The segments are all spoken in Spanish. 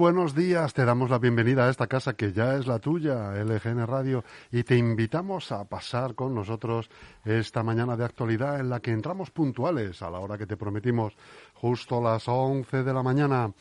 Buenos días, te damos la bienvenida a esta casa que ya es la tuya, LGN Radio, y te invitamos a pasar con nosotros esta mañana de actualidad en la que entramos puntuales a la hora que te prometimos, justo a las 11 de la mañana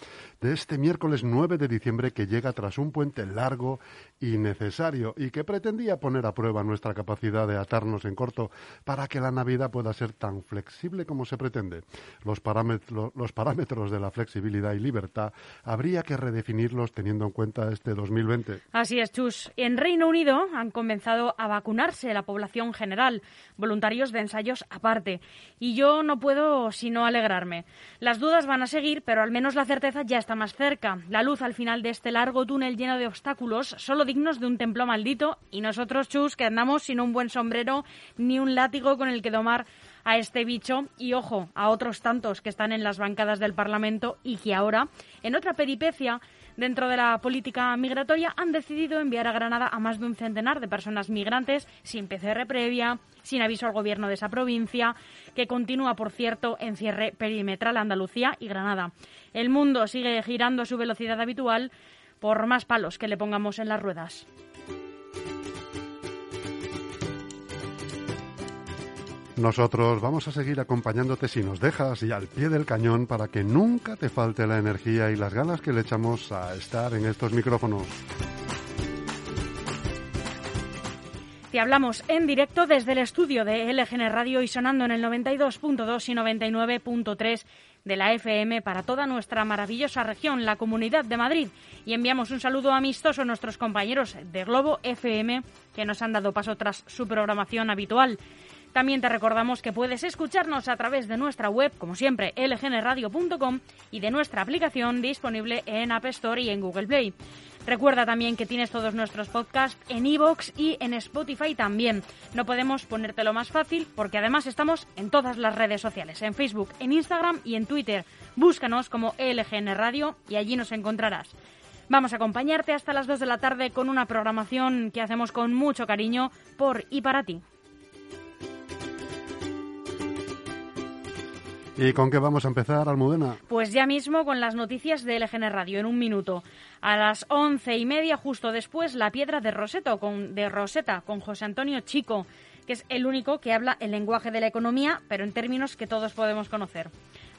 de este miércoles 9 de diciembre que llega tras un puente largo y necesario y que pretendía poner a prueba nuestra capacidad de atarnos en corto para que la Navidad pueda ser tan flexible como se pretende. Los parámetros, los parámetros de la flexibilidad y libertad habría que redefinirlos teniendo en cuenta este 2020. Así es, Chus. En Reino Unido han comenzado a vacunarse la población general, voluntarios de ensayos aparte. Y yo no puedo sino alegrarme. Las dudas van a seguir, pero al menos la certeza ya está más cerca. La luz al final de este largo túnel lleno de obstáculos, solo dignos de un templo maldito, y nosotros, Chus, que andamos sin un buen sombrero ni un látigo con el que domar a este bicho y ojo a otros tantos que están en las bancadas del Parlamento y que ahora, en otra peripecia dentro de la política migratoria, han decidido enviar a Granada a más de un centenar de personas migrantes sin PCR previa, sin aviso al gobierno de esa provincia, que continúa, por cierto, en cierre perimetral Andalucía y Granada. El mundo sigue girando a su velocidad habitual por más palos que le pongamos en las ruedas. Nosotros vamos a seguir acompañándote si nos dejas y al pie del cañón para que nunca te falte la energía y las ganas que le echamos a estar en estos micrófonos. Te hablamos en directo desde el estudio de LGN Radio y sonando en el 92.2 y 99.3 de la FM para toda nuestra maravillosa región, la Comunidad de Madrid. Y enviamos un saludo amistoso a nuestros compañeros de Globo FM que nos han dado paso tras su programación habitual. También te recordamos que puedes escucharnos a través de nuestra web, como siempre, lgnradio.com y de nuestra aplicación disponible en App Store y en Google Play. Recuerda también que tienes todos nuestros podcasts en iVoox y en Spotify también. No podemos ponértelo más fácil porque además estamos en todas las redes sociales, en Facebook, en Instagram y en Twitter. Búscanos como LGN Radio y allí nos encontrarás. Vamos a acompañarte hasta las 2 de la tarde con una programación que hacemos con mucho cariño por y para ti. ¿Y con qué vamos a empezar, Almudena? Pues ya mismo con las noticias de LGN Radio, en un minuto. A las once y media, justo después, La Piedra de, Roseto, con, de Roseta, con José Antonio Chico, que es el único que habla el lenguaje de la economía, pero en términos que todos podemos conocer.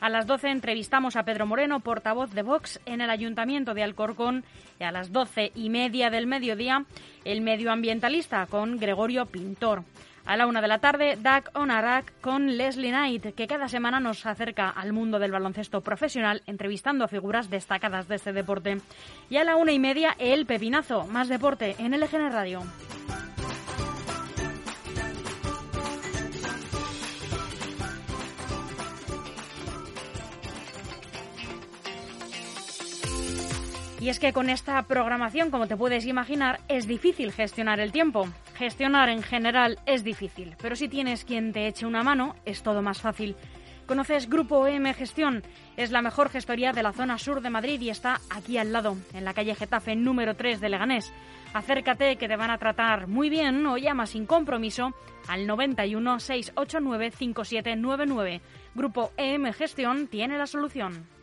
A las 12 entrevistamos a Pedro Moreno, portavoz de Vox en el Ayuntamiento de Alcorcón. Y a las doce y media del mediodía, el medioambientalista con Gregorio Pintor. A la una de la tarde, Dak Onarak con Leslie Knight, que cada semana nos acerca al mundo del baloncesto profesional, entrevistando a figuras destacadas de este deporte. Y a la una y media, El Pepinazo, más deporte en LGN Radio. Y es que con esta programación, como te puedes imaginar, es difícil gestionar el tiempo. Gestionar en general es difícil, pero si tienes quien te eche una mano, es todo más fácil. ¿Conoces Grupo EM Gestión? Es la mejor gestoría de la zona sur de Madrid y está aquí al lado, en la calle Getafe número 3 de Leganés. Acércate que te van a tratar muy bien o llama sin compromiso al 91 689 5799. Grupo EM Gestión tiene la solución.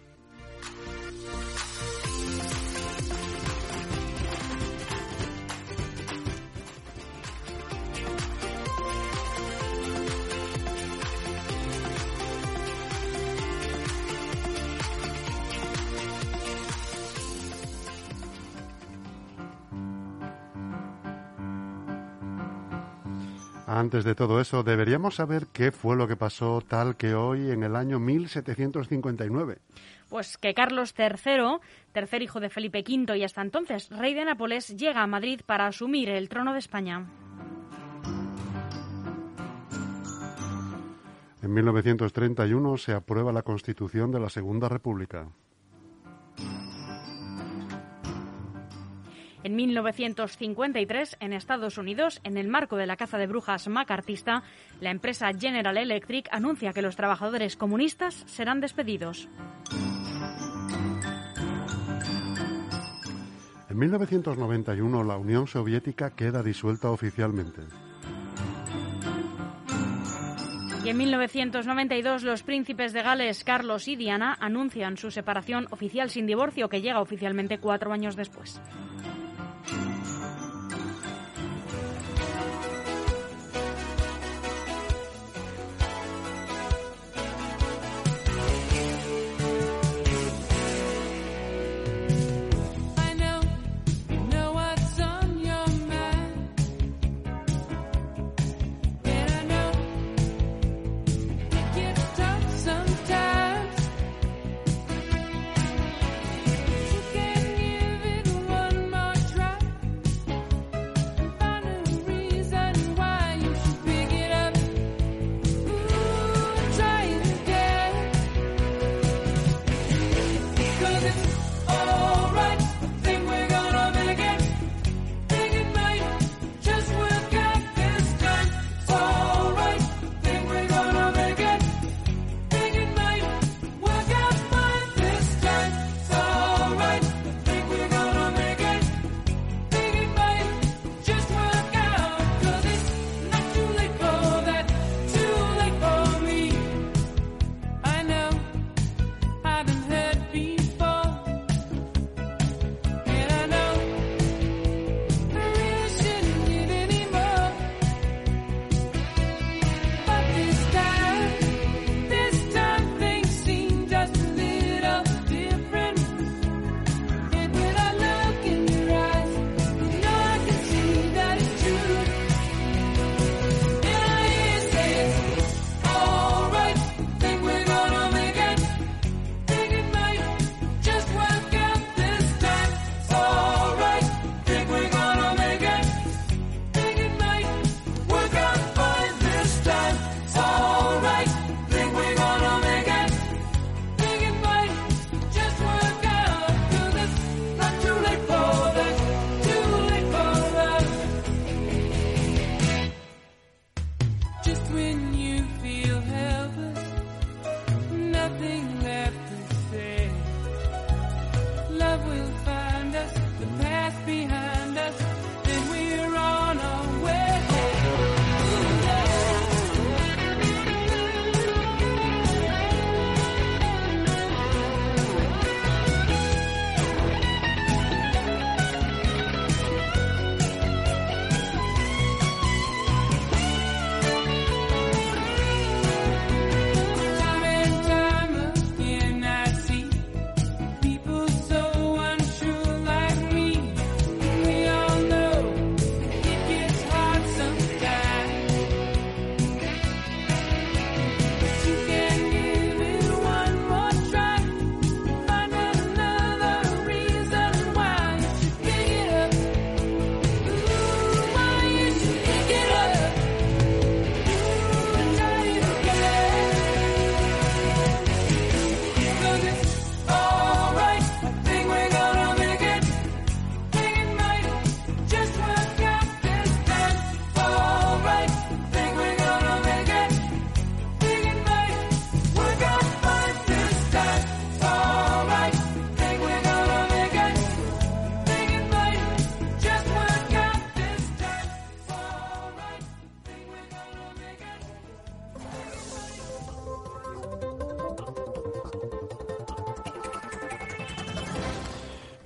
Antes de todo eso, deberíamos saber qué fue lo que pasó tal que hoy en el año 1759. Pues que Carlos III, tercer hijo de Felipe V y hasta entonces rey de Nápoles, llega a Madrid para asumir el trono de España. En 1931 se aprueba la Constitución de la Segunda República. En 1953, en Estados Unidos, en el marco de la caza de brujas macartista, la empresa General Electric anuncia que los trabajadores comunistas serán despedidos. En 1991 la Unión Soviética queda disuelta oficialmente. Y en 1992 los príncipes de Gales, Carlos y Diana, anuncian su separación oficial sin divorcio que llega oficialmente cuatro años después.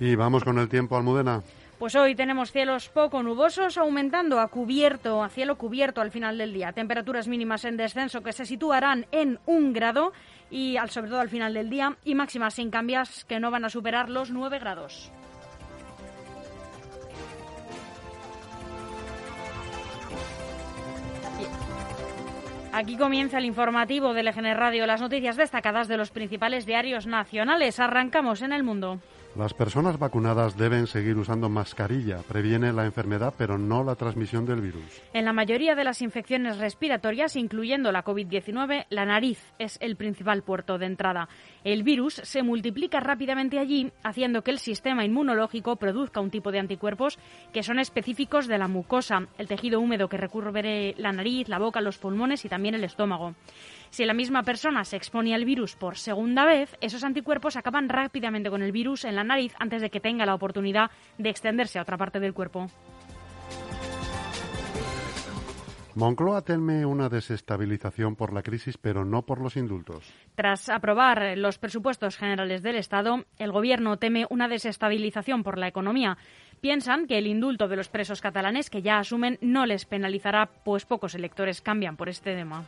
Y vamos con el tiempo, Almudena. Pues hoy tenemos cielos poco nubosos, aumentando a cubierto, a cielo cubierto al final del día. Temperaturas mínimas en descenso que se situarán en un grado y al, sobre todo al final del día y máximas sin cambias que no van a superar los 9 grados. Aquí comienza el informativo de LGN Radio, las noticias destacadas de los principales diarios nacionales. Arrancamos en el mundo. Las personas vacunadas deben seguir usando mascarilla. Previene la enfermedad, pero no la transmisión del virus. En la mayoría de las infecciones respiratorias, incluyendo la COVID-19, la nariz es el principal puerto de entrada. El virus se multiplica rápidamente allí, haciendo que el sistema inmunológico produzca un tipo de anticuerpos que son específicos de la mucosa, el tejido húmedo que recubre la nariz, la boca, los pulmones y también el estómago. Si la misma persona se expone al virus por segunda vez, esos anticuerpos acaban rápidamente con el virus en la nariz antes de que tenga la oportunidad de extenderse a otra parte del cuerpo. Moncloa teme una desestabilización por la crisis, pero no por los indultos. Tras aprobar los presupuestos generales del Estado, el Gobierno teme una desestabilización por la economía. Piensan que el indulto de los presos catalanes que ya asumen no les penalizará, pues pocos electores cambian por este tema.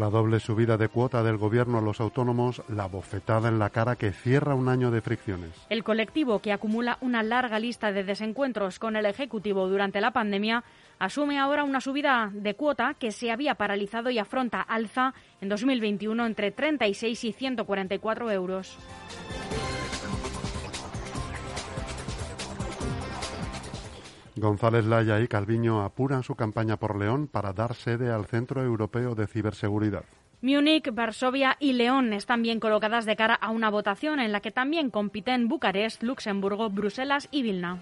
La doble subida de cuota del gobierno a los autónomos, la bofetada en la cara que cierra un año de fricciones. El colectivo, que acumula una larga lista de desencuentros con el Ejecutivo durante la pandemia, asume ahora una subida de cuota que se había paralizado y afronta alza en 2021 entre 36 y 144 euros. González Laya y Calviño apuran su campaña por León para dar sede al Centro Europeo de Ciberseguridad. Múnich, Varsovia y León están bien colocadas de cara a una votación en la que también compiten Bucarest, Luxemburgo, Bruselas y Vilna.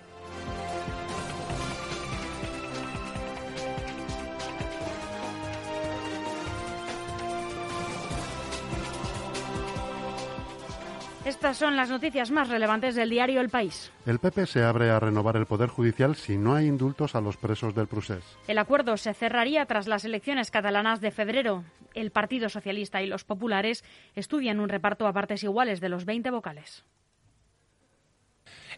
Estas son las noticias más relevantes del diario El País. El PP se abre a renovar el Poder Judicial si no hay indultos a los presos del procés. El acuerdo se cerraría tras las elecciones catalanas de febrero. El Partido Socialista y los populares estudian un reparto a partes iguales de los 20 vocales.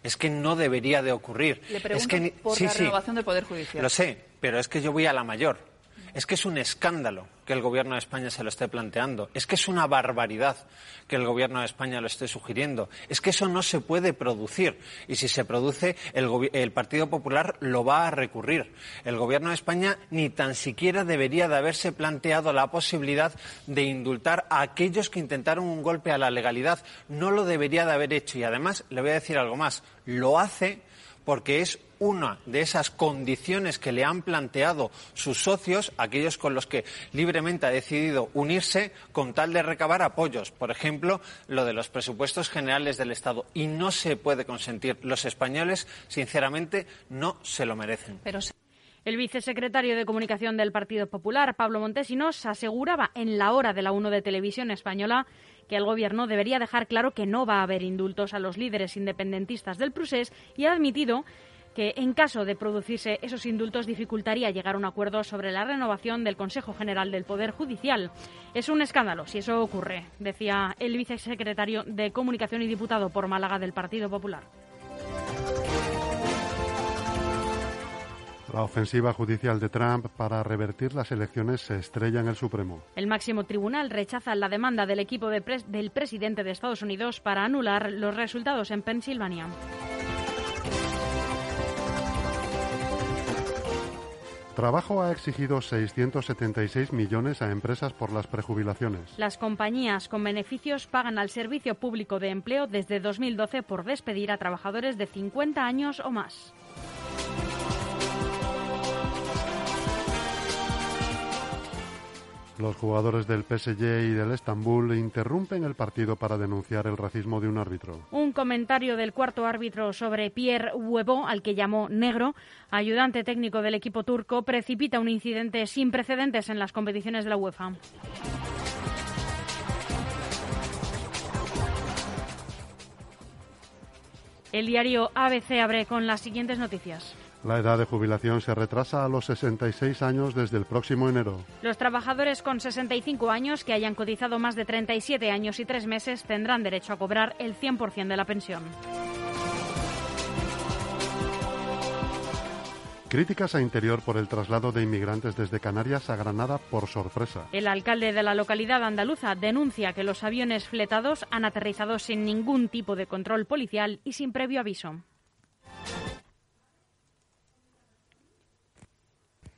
Es que no debería de ocurrir. Le pregunto es que por sí, la sí, renovación del Poder Judicial. Lo sé, pero es que yo voy a la mayor. Es que es un escándalo que el Gobierno de España se lo esté planteando. Es que es una barbaridad que el Gobierno de España lo esté sugiriendo. Es que eso no se puede producir. Y si se produce, el, Partido Popular lo va a recurrir. El Gobierno de España ni tan siquiera debería de haberse planteado la posibilidad de indultar a aquellos que intentaron un golpe a la legalidad. No lo debería de haber hecho. Y además, le voy a decir algo más. Lo hace porque es una de esas condiciones que le han planteado sus socios, aquellos con los que libremente ha decidido unirse con tal de recabar apoyos. Por ejemplo, lo de los presupuestos generales del Estado. Y no se puede consentir. Los españoles, sinceramente, no se lo merecen. Pero El vicesecretario de Comunicación del Partido Popular, Pablo Montesinos, aseguraba en la hora de la 1 de Televisión Española que el Gobierno debería dejar claro que no va a haber indultos a los líderes independentistas del Prusés y ha admitido que en caso de producirse esos indultos dificultaría llegar a un acuerdo sobre la renovación del Consejo General del Poder Judicial. Es un escándalo si eso ocurre, decía el vicesecretario de Comunicación y diputado por Málaga del Partido Popular. La ofensiva judicial de Trump para revertir las elecciones se estrella en el Supremo. El máximo tribunal rechaza la demanda del equipo de pres- del presidente de Estados Unidos para anular los resultados en Pensilvania. Trabajo ha exigido 676 millones a empresas por las prejubilaciones. Las compañías con beneficios pagan al Servicio Público de Empleo desde 2012 por despedir a trabajadores de 50 años o más. Los jugadores del PSG y del Estambul interrumpen el partido para denunciar el racismo de un árbitro. Un comentario del cuarto árbitro sobre Pierre Huevo, al que llamó negro, ayudante técnico del equipo turco, precipita un incidente sin precedentes en las competiciones de la UEFA. El diario ABC abre con las siguientes noticias. La edad de jubilación se retrasa a los 66 años desde el próximo enero. Los trabajadores con 65 años que hayan cotizado más de 37 años y tres meses tendrán derecho a cobrar el 100% de la pensión. Críticas a Interior por el traslado de inmigrantes desde Canarias a Granada por sorpresa. El alcalde de la localidad andaluza denuncia que los aviones fletados han aterrizado sin ningún tipo de control policial y sin previo aviso.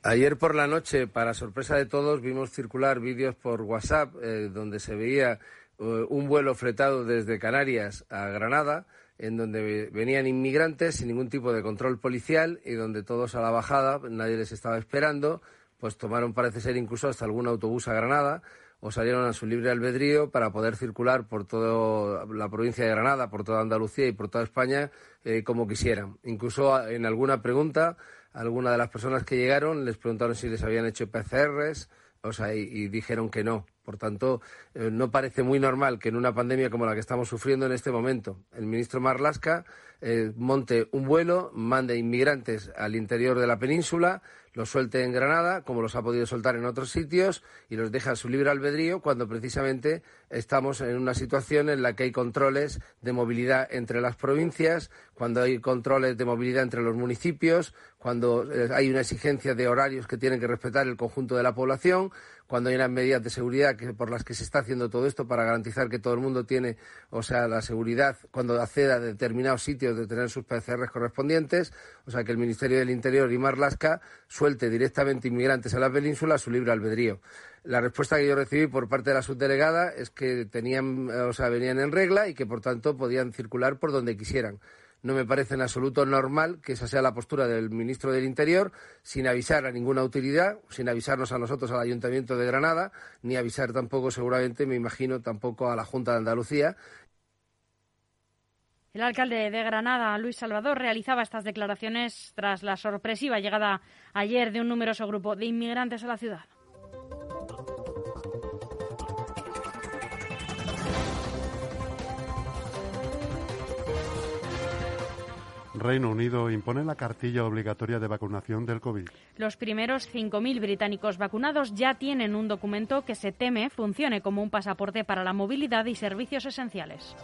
Ayer por la noche, para sorpresa de todos, vimos circular vídeos por WhatsApp eh, donde se veía eh, un vuelo fletado desde Canarias a Granada, en donde venían inmigrantes sin ningún tipo de control policial y donde todos a la bajada, nadie les estaba esperando, pues tomaron, parece ser, incluso hasta algún autobús a Granada o salieron a su libre albedrío para poder circular por toda la provincia de Granada, por toda Andalucía y por toda España eh, como quisieran. Incluso en alguna pregunta alguna de las personas que llegaron les preguntaron si les habían hecho PCRs, o sea, y, dijeron que no. Por tanto, eh, no parece muy normal que en una pandemia como la que estamos sufriendo en este momento, el ministro Marlasca eh, monte un vuelo, mande inmigrantes al interior de la península, los suelte en Granada, como los ha podido soltar en otros sitios, y los deja a su libre albedrío cuando precisamente estamos en una situación en la que hay controles de movilidad entre las provincias, cuando hay controles de movilidad entre los municipios, cuando eh, hay una exigencia de horarios que tienen que respetar el conjunto de la población, cuando hay medidas de seguridad que, por las que se está haciendo todo esto para garantizar que todo el mundo tiene, o sea, la seguridad cuando acceda a determinados sitios de tener sus PCRs correspondientes, o sea, que el Ministerio del Interior y Marlasca suelte directamente inmigrantes a la península a su libre albedrío. La respuesta que yo recibí por parte de la subdelegada es que tenían, o sea, venían en regla y que por tanto podían circular por donde quisieran no me parece en absoluto normal que esa sea la postura del ministro del Interior, sin avisar a ninguna autoridad, sin avisarnos a nosotros al Ayuntamiento de Granada, ni avisar tampoco, seguramente, me imagino, tampoco a la Junta de Andalucía. El alcalde de Granada, Luis Salvador, realizaba estas declaraciones tras la sorpresiva llegada ayer de un numeroso grupo de inmigrantes a la ciudad. Reino Unido impone la cartilla obligatoria de vacunación del COVID. Los primeros 5.000 británicos vacunados ya tienen un documento que se teme funcione como un pasaporte para la movilidad y servicios esenciales.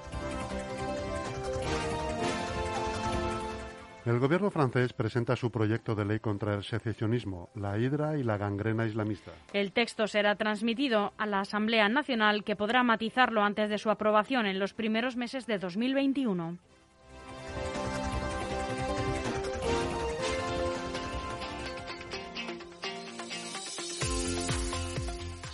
El gobierno francés presenta su proyecto de ley contra el secesionismo, la hidra y la gangrena islamista. El texto será transmitido a la Asamblea Nacional, que podrá matizarlo antes de su aprobación en los primeros meses de 2021.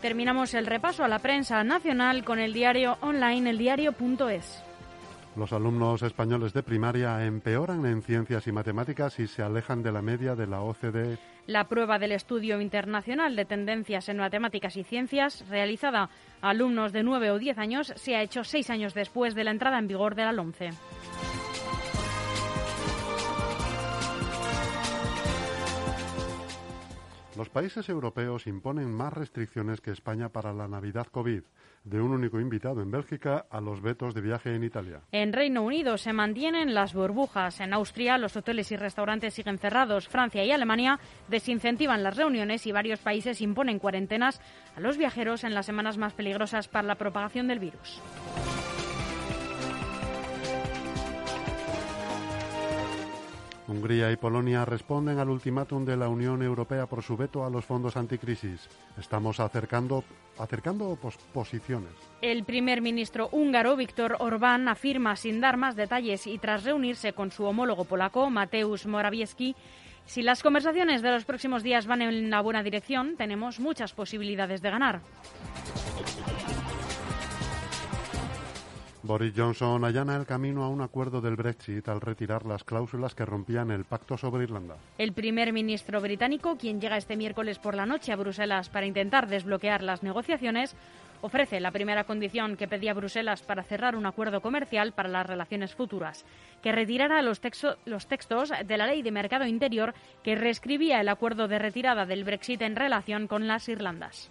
Terminamos el repaso a la prensa nacional con el diario online eldiario.es. Los alumnos españoles de primaria empeoran en ciencias y matemáticas y se alejan de la media de la OCDE. La prueba del Estudio Internacional de Tendencias en Matemáticas y Ciencias, realizada a alumnos de 9 o 10 años, se ha hecho seis años después de la entrada en vigor de la LOMCE. Los países europeos imponen más restricciones que España para la Navidad COVID, de un único invitado en Bélgica a los vetos de viaje en Italia. En Reino Unido se mantienen las burbujas. En Austria los hoteles y restaurantes siguen cerrados. Francia y Alemania desincentivan las reuniones y varios países imponen cuarentenas a los viajeros en las semanas más peligrosas para la propagación del virus. Hungría y Polonia responden al ultimátum de la Unión Europea por su veto a los fondos anticrisis. Estamos acercando, acercando posiciones. El primer ministro húngaro Víctor Orbán afirma sin dar más detalles y tras reunirse con su homólogo polaco Mateusz Morawiecki si las conversaciones de los próximos días van en la buena dirección, tenemos muchas posibilidades de ganar. Boris Johnson allana el camino a un acuerdo del Brexit al retirar las cláusulas que rompían el pacto sobre Irlanda. El primer ministro británico, quien llega este miércoles por la noche a Bruselas para intentar desbloquear las negociaciones, ofrece la primera condición que pedía Bruselas para cerrar un acuerdo comercial para las relaciones futuras, que retirara los, los textos de la ley de mercado interior que reescribía el acuerdo de retirada del Brexit en relación con las Irlandas.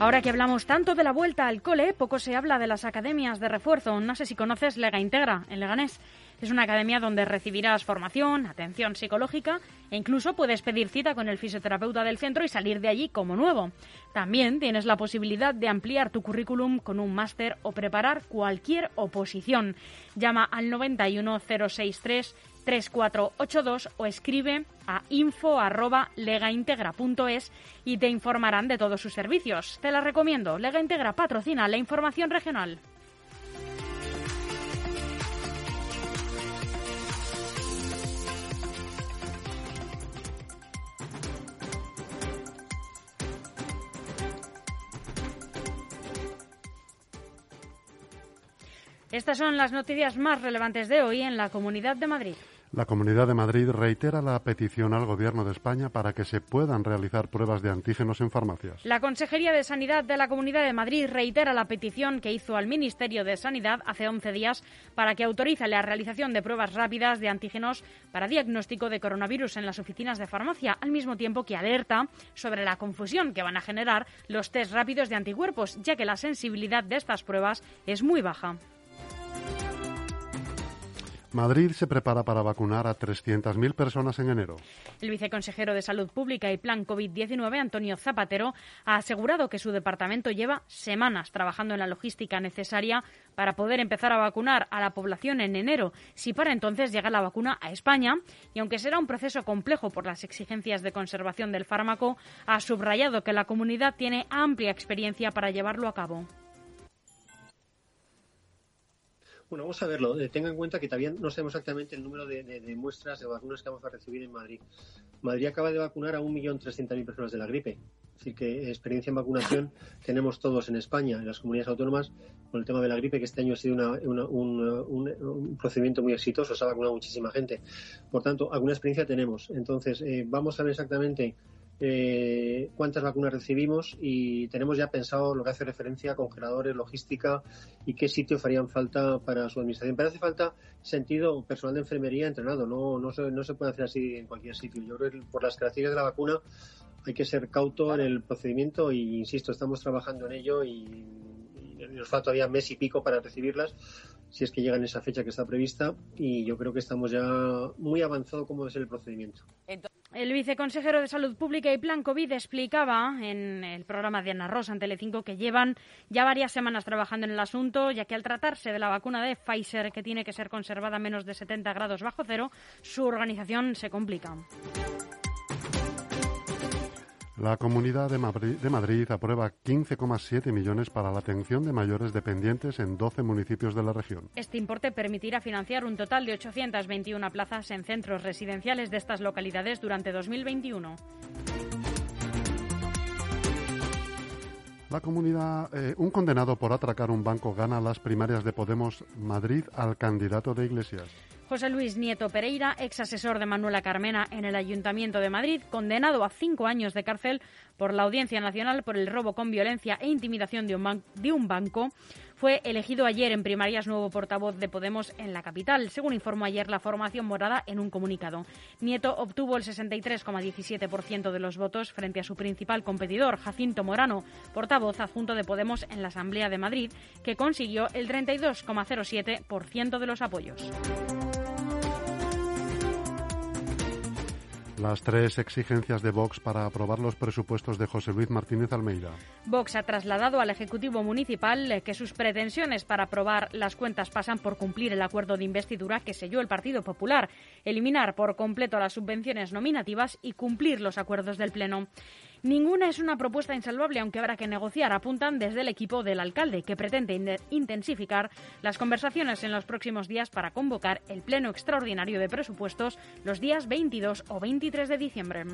Ahora que hablamos tanto de la vuelta al cole, poco se habla de las academias de refuerzo. No sé si conoces Lega Integra en Leganés. Es una academia donde recibirás formación, atención psicológica e incluso puedes pedir cita con el fisioterapeuta del centro y salir de allí como nuevo. También tienes la posibilidad de ampliar tu currículum con un máster o preparar cualquier oposición. Llama al 91063 3482 o escribe a info@legaintegra.es y te informarán de todos sus servicios. Te la recomiendo. Lega Integra patrocina la información regional. Estas son las noticias más relevantes de hoy en la Comunidad de Madrid. La Comunidad de Madrid reitera la petición al Gobierno de España para que se puedan realizar pruebas de antígenos en farmacias. La Consejería de Sanidad de la Comunidad de Madrid reitera la petición que hizo al Ministerio de Sanidad hace 11 días para que autorice la realización de pruebas rápidas de antígenos para diagnóstico de coronavirus en las oficinas de farmacia, al mismo tiempo que alerta sobre la confusión que van a generar los test rápidos de anticuerpos, ya que la sensibilidad de estas pruebas es muy baja. Madrid se prepara para vacunar a 300.000 personas en enero. El viceconsejero de Salud Pública y Plan COVID-19, Antonio Zapatero, ha asegurado que su departamento lleva semanas trabajando en la logística necesaria para poder empezar a vacunar a la población en enero, si para entonces llega la vacuna a España. Y aunque será un proceso complejo por las exigencias de conservación del fármaco, ha subrayado que la comunidad tiene amplia experiencia para llevarlo a cabo. Bueno, vamos a verlo. Eh, tenga en cuenta que todavía no sabemos exactamente el número de, muestras de vacunas que vamos a recibir en Madrid. Madrid acaba de vacunar a 1.300.000 personas de la gripe. Es decir, que experiencia en vacunación tenemos todos en España, en las comunidades autónomas, con el tema de la gripe, que este año ha sido un, procedimiento muy exitoso, se ha vacunado muchísima gente. Por tanto, alguna experiencia tenemos. Entonces, eh, vamos a ver exactamente eh, cuántas vacunas recibimos y tenemos ya pensado lo que hace referencia congeladores, logística y qué sitios harían falta para su administración. Pero hace falta sentido personal de enfermería entrenado, no, no, se, no se puede hacer así en cualquier sitio. Yo creo que por las características de la vacuna hay que ser cauto en el procedimiento y, insisto, estamos trabajando en ello y, nos falta todavía mes y pico para recibirlas si es que llega en esa fecha que está prevista y yo creo que estamos ya muy avanzado como es el procedimiento. El viceconsejero de Salud Pública y Plan COVID explicaba en el programa de Ana Rosa en Telecinco que llevan ya varias semanas trabajando en el asunto, ya que al tratarse de la vacuna de Pfizer, que tiene que ser conservada a menos de 70 grados bajo cero, su organización se complica. La Comunidad de Madrid, aprueba 15,7 millones para la atención de mayores dependientes en 12 municipios de la región. Este importe permitirá financiar un total de 821 plazas en centros residenciales de estas localidades durante 2021. La comunidad, eh, un condenado por atracar un banco gana las primarias de Podemos Madrid al candidato de Iglesias. José Luis Nieto Pereira, ex asesor de Manuela Carmena en el Ayuntamiento de Madrid, condenado a cinco años de cárcel por la Audiencia Nacional por el robo con violencia e intimidación de un, banco, fue elegido ayer en primarias nuevo portavoz de Podemos en la capital, según informó ayer la formación morada en un comunicado. Nieto obtuvo el 63,17% de los votos frente a su principal competidor, Jacinto Morano, portavoz adjunto de Podemos en la Asamblea de Madrid, que consiguió el 32,07% de los apoyos. Las tres exigencias de Vox para aprobar los presupuestos de José Luis Martínez Almeida. Vox ha trasladado al Ejecutivo Municipal eh, que sus pretensiones para aprobar las cuentas pasan por cumplir el acuerdo de investidura que selló el Partido Popular, eliminar por completo las subvenciones nominativas y cumplir los acuerdos del Pleno. Ninguna es una propuesta insalvable, aunque habrá que negociar, apuntan desde el equipo del alcalde, que pretende intensificar las conversaciones en los próximos días para convocar el Pleno Extraordinario de Presupuestos los días 22 o 23 de diciembre.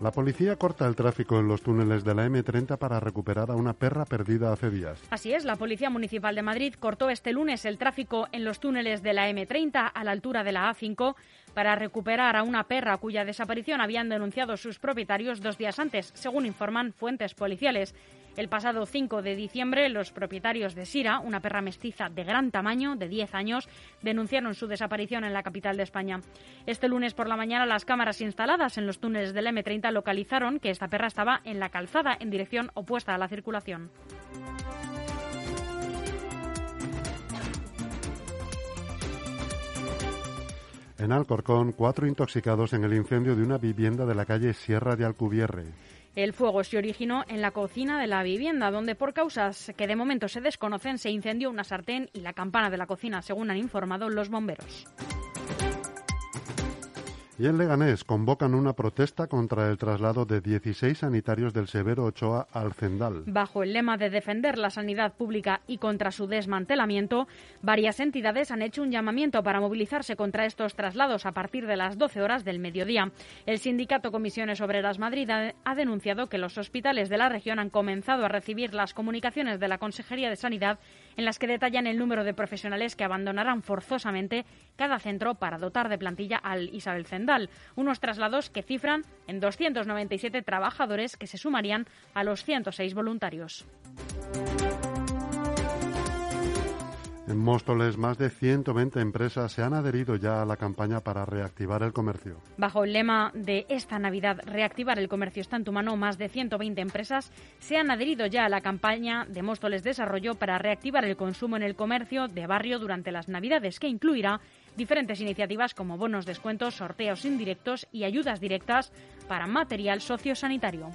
La policía corta el tráfico en los túneles de la M30 para recuperar a una perra perdida hace días. Así es, la Policía Municipal de Madrid cortó este lunes el tráfico en los túneles de la M30 a la altura de la A5 para recuperar a una perra cuya desaparición habían denunciado sus propietarios dos días antes, según informan fuentes policiales. El pasado 5 de diciembre, los propietarios de Sira, una perra mestiza de gran tamaño, de 10 años, denunciaron su desaparición en la capital de España. Este lunes por la mañana, las cámaras instaladas en los túneles del M30 localizaron que esta perra estaba en la calzada en dirección opuesta a la circulación. En Alcorcón, cuatro intoxicados en el incendio de una vivienda de la calle Sierra de Alcubierre. El fuego se originó en la cocina de la vivienda, donde por causas que de momento se desconocen se incendió una sartén y la campana de la cocina, según han informado los bomberos. Y en Leganés convocan una protesta contra el traslado de 16 sanitarios del Severo Ochoa al Cendal. Bajo el lema de defender la sanidad pública y contra su desmantelamiento, varias entidades han hecho un llamamiento para movilizarse contra estos traslados a partir de las 12 horas del mediodía. El sindicato Comisiones Obreras Madrid ha denunciado que los hospitales de la región han comenzado a recibir las comunicaciones de la Consejería de Sanidad en las que detallan el número de profesionales que abandonarán forzosamente cada centro para dotar de plantilla al Isabel Unos traslados que cifran en 297 trabajadores que se sumarían a los 106 voluntarios. En Móstoles, más de 120 empresas se han adherido ya a la campaña para reactivar el comercio. Bajo el lema de esta Navidad, reactivar el comercio está en tu mano, más de 120 empresas se han adherido ya a la campaña de Móstoles Desarrollo para reactivar el consumo en el comercio de barrio durante las Navidades, que incluirá diferentes iniciativas como bonos descuentos, sorteos indirectos y ayudas directas para material sociosanitario.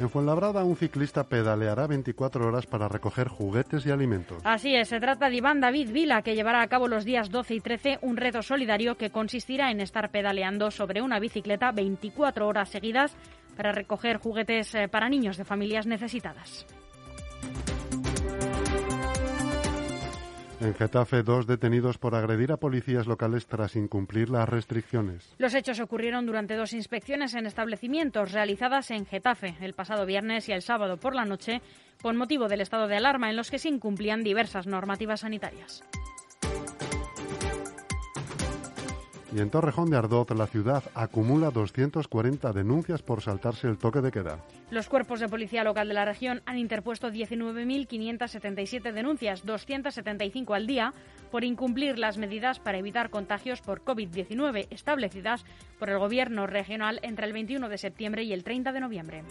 En Fuenlabrada, un ciclista pedaleará 24 horas para recoger juguetes y alimentos. Así es, se trata de Iván David Vila, que llevará a cabo los días 12 y 13 un reto solidario que consistirá en estar pedaleando sobre una bicicleta 24 horas seguidas para recoger juguetes eh, para niños de familias necesitadas. En Getafe, dos detenidos por agredir a policías locales tras incumplir las restricciones. Los hechos ocurrieron durante dos inspecciones en establecimientos realizadas en Getafe el pasado viernes y el sábado por la noche con motivo del estado de alarma en los que se incumplían diversas normativas sanitarias. Y en Torrejón de Ardoz, la ciudad acumula 240 denuncias por saltarse el toque de queda. Los cuerpos de policía local de la región han interpuesto 19.577 denuncias, 275 al día, por incumplir las medidas para evitar contagios por COVID-19 establecidas por el Gobierno regional entre el 21 de septiembre y el 30 de noviembre.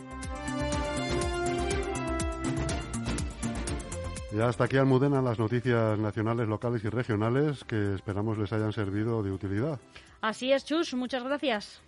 Ya hasta aquí Almudena las noticias nacionales, locales y regionales que esperamos les hayan servido de utilidad. Así es, Chus, muchas gracias.